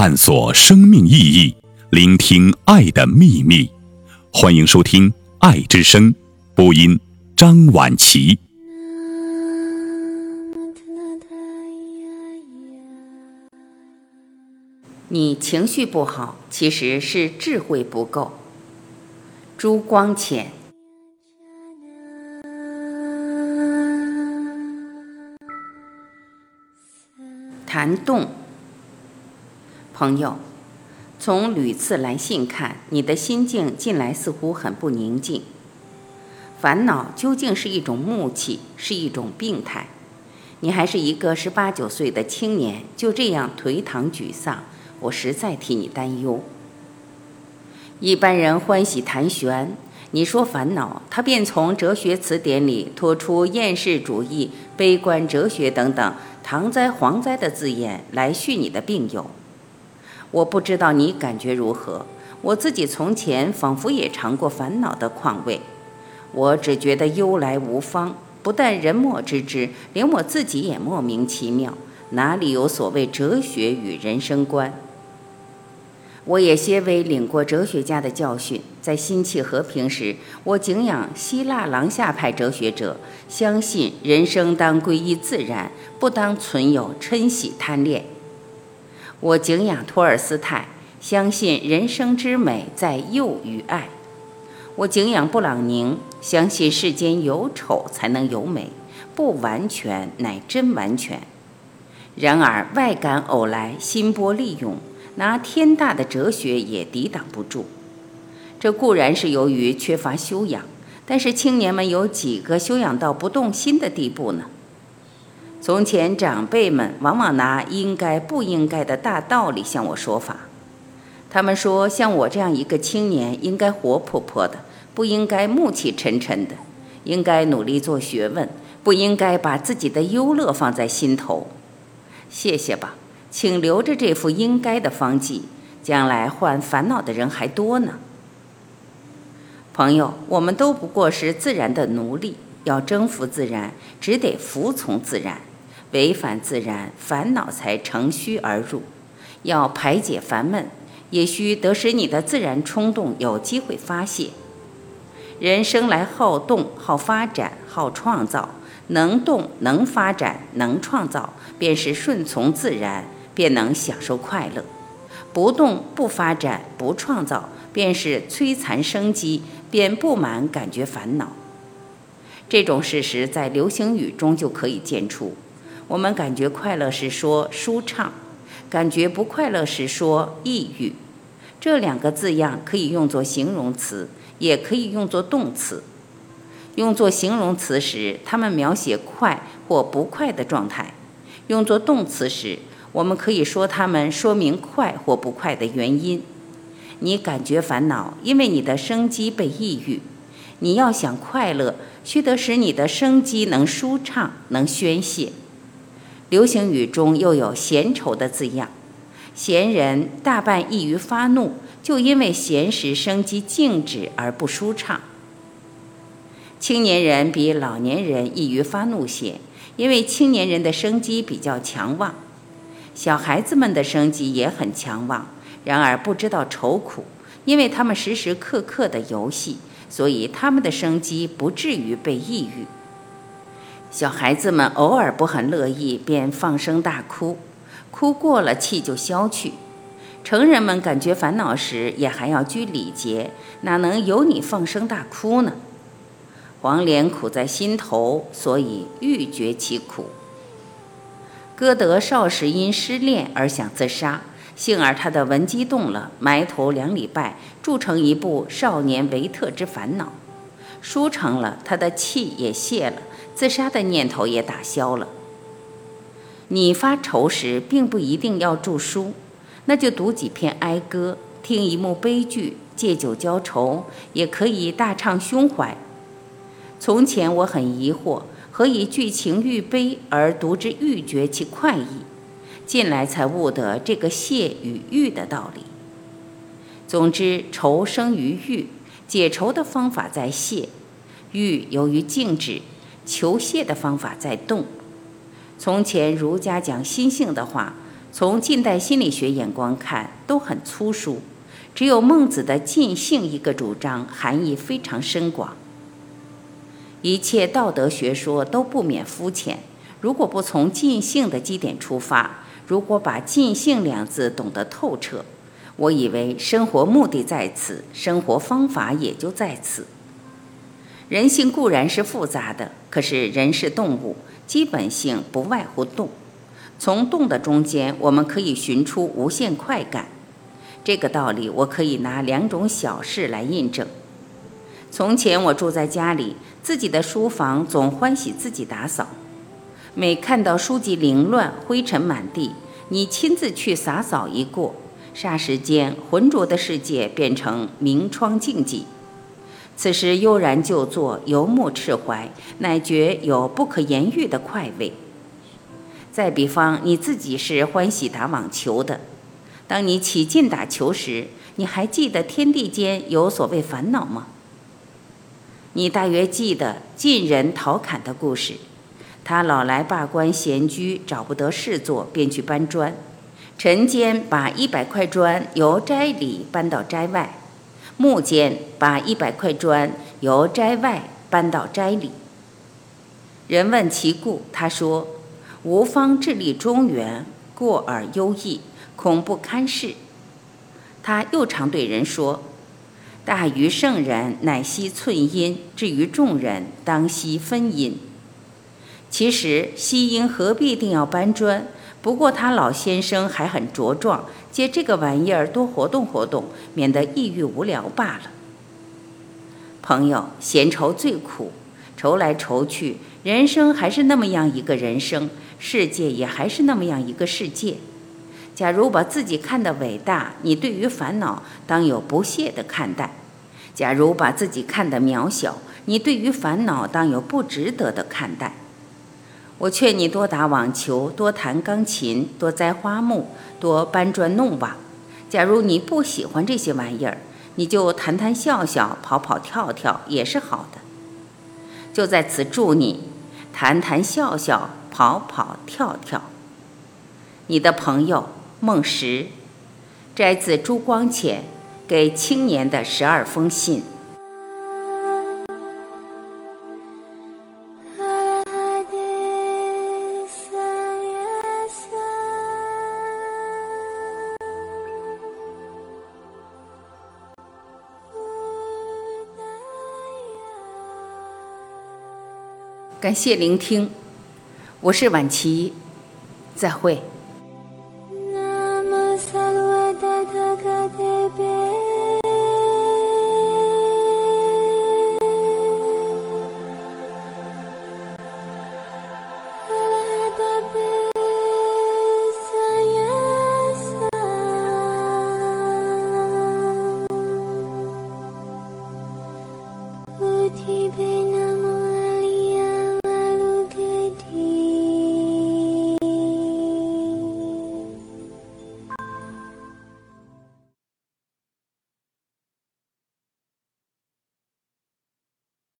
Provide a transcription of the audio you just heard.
探索生命意义，聆听爱的秘密。欢迎收听《爱之声》播音，张晚琪。你情绪不好，其实是智慧不够。朱光潜。谈动，朋友，从屡次来信看，你的心境近来似乎很不宁静。烦恼究竟是一种木气，是一种病态？你还是一个十八九岁的青年，就这样颓唐沮丧。我实在替你担忧。一般人欢喜谈玄，你说烦恼，他便从哲学词典里拖出厌世主义、悲观哲学等等唐灾蝗灾的字眼来续你的病友。我不知道你感觉如何，我自己从前仿佛也尝过烦恼的况味，我只觉得忧来无方，不但人莫知之，连我自己也莫名其妙，哪里有所谓哲学与人生观？我也些微领过哲学家的教训，在心气和平时，我敬仰希腊廊下派哲学者，相信人生当归依自然，不当存有嗔喜贪恋。我敬仰托尔斯泰，相信人生之美在幼与爱。我敬仰布朗宁，相信世间有丑才能有美，不完全乃真完全。然而外感偶来，心波利用。拿天大的哲学也抵挡不住，这固然是由于缺乏修养，但是青年们有几个修养到不动心的地步呢？从前长辈们往往拿应该不应该的大道理向我说法，他们说像我这样一个青年应该活泼泼的，不应该暮气沉沉的，应该努力做学问，不应该把自己的忧乐放在心头。谢谢吧。请留着这副应该的方剂，将来患烦恼的人还多呢。朋友，我们都不过是自然的奴隶，要征服自然，只得服从自然，违反自然，烦恼才乘虚而入。要排解烦闷，也需得使你的自然冲动有机会发泄。人生来好动、好发展、好创造，能动、能发展、能创造，便是顺从自然。便能享受快乐，不动不发展不创造，便是摧残生机，便不满感觉烦恼。这种事实在流行语中就可以见出。我们感觉快乐时说舒畅，感觉不快乐时说抑郁。这两个字样可以用作形容词，也可以用作动词。用作形容词时，它们描写快或不快的状态；用作动词时，我们可以说，它们说明快或不快的原因。你感觉烦恼，因为你的生机被抑郁。你要想快乐，须得使你的生机能舒畅、能宣泄。流行语中又有闲愁的字样，闲人大半易于发怒，就因为闲时生机静止而不舒畅。青年人比老年人易于发怒些，因为青年人的生机比较强旺。小孩子们的生机也很强旺，然而不知道愁苦，因为他们时时刻刻的游戏，所以他们的生机不至于被抑郁。小孩子们偶尔不很乐意，便放声大哭，哭过了气就消去。成人们感觉烦恼时，也还要拘礼节，哪能由你放声大哭呢？黄连苦在心头，所以欲绝其苦。歌德少时因失恋而想自杀，幸而他的文激动了，埋头两礼拜，铸成一部《少年维特之烦恼》。书成了，他的气也泄了，自杀的念头也打消了。你发愁时，并不一定要著书，那就读几篇哀歌，听一幕悲剧，借酒浇愁，也可以大畅胸怀。从前我很疑惑。何以剧情愈悲而读之愈觉其快意？近来才悟得这个谢与欲的道理。总之，愁生于欲，解愁的方法在谢；欲由于静止，求谢的方法在动。从前儒家讲心性的话，从近代心理学眼光看，都很粗疏。只有孟子的尽性一个主张，含义非常深广。一切道德学说都不免肤浅。如果不从尽性的基点出发，如果把尽性两字懂得透彻，我以为生活目的在此，生活方法也就在此。人性固然是复杂的，可是人是动物，基本性不外乎动。从动的中间，我们可以寻出无限快感。这个道理，我可以拿两种小事来印证。从前我住在家里，自己的书房总欢喜自己打扫。每看到书籍凌乱、灰尘满地，你亲自去洒扫一过。霎时间，浑浊的世界变成明窗净几。此时悠然就坐，游目赤怀，乃觉有不可言喻的快慰。再比方，你自己是欢喜打网球的，当你起劲打球时，你还记得天地间有所谓烦恼吗？你大约记得晋人陶侃的故事，他老来罢官闲居，找不得事做，便去搬砖。晨间把一百块砖由斋里搬到斋外，暮间把一百块砖由斋外搬到斋里。人问其故，他说：“吾方致力中原，过而优异，恐不堪事。”他又常对人说：“大于圣人，乃惜寸阴；至于众人，当惜分阴。”其实惜阴何必定要搬砖？不过他老先生还很茁壮，借这个玩意儿多活动活动，免得抑郁无聊罢了。朋友，闲愁最苦，愁来愁去，人生还是那么样一个人生，世界也还是那么样一个世界。假如把自己看得伟大，你对于烦恼当有不屑的看待；假如把自己看得渺小，你对于烦恼当有不值得的看待。我劝你多打网球，多弹钢琴，多栽花木，多搬砖弄瓦。假如你不喜欢这些玩意儿，你就谈谈笑笑，跑跑跳跳也是好的。就在此祝你谈谈笑笑，跑跑跳跳。你的朋友孟石，摘自朱光潜给青年的十二封信。感谢聆听，我是婉琪，再会。提杯呢？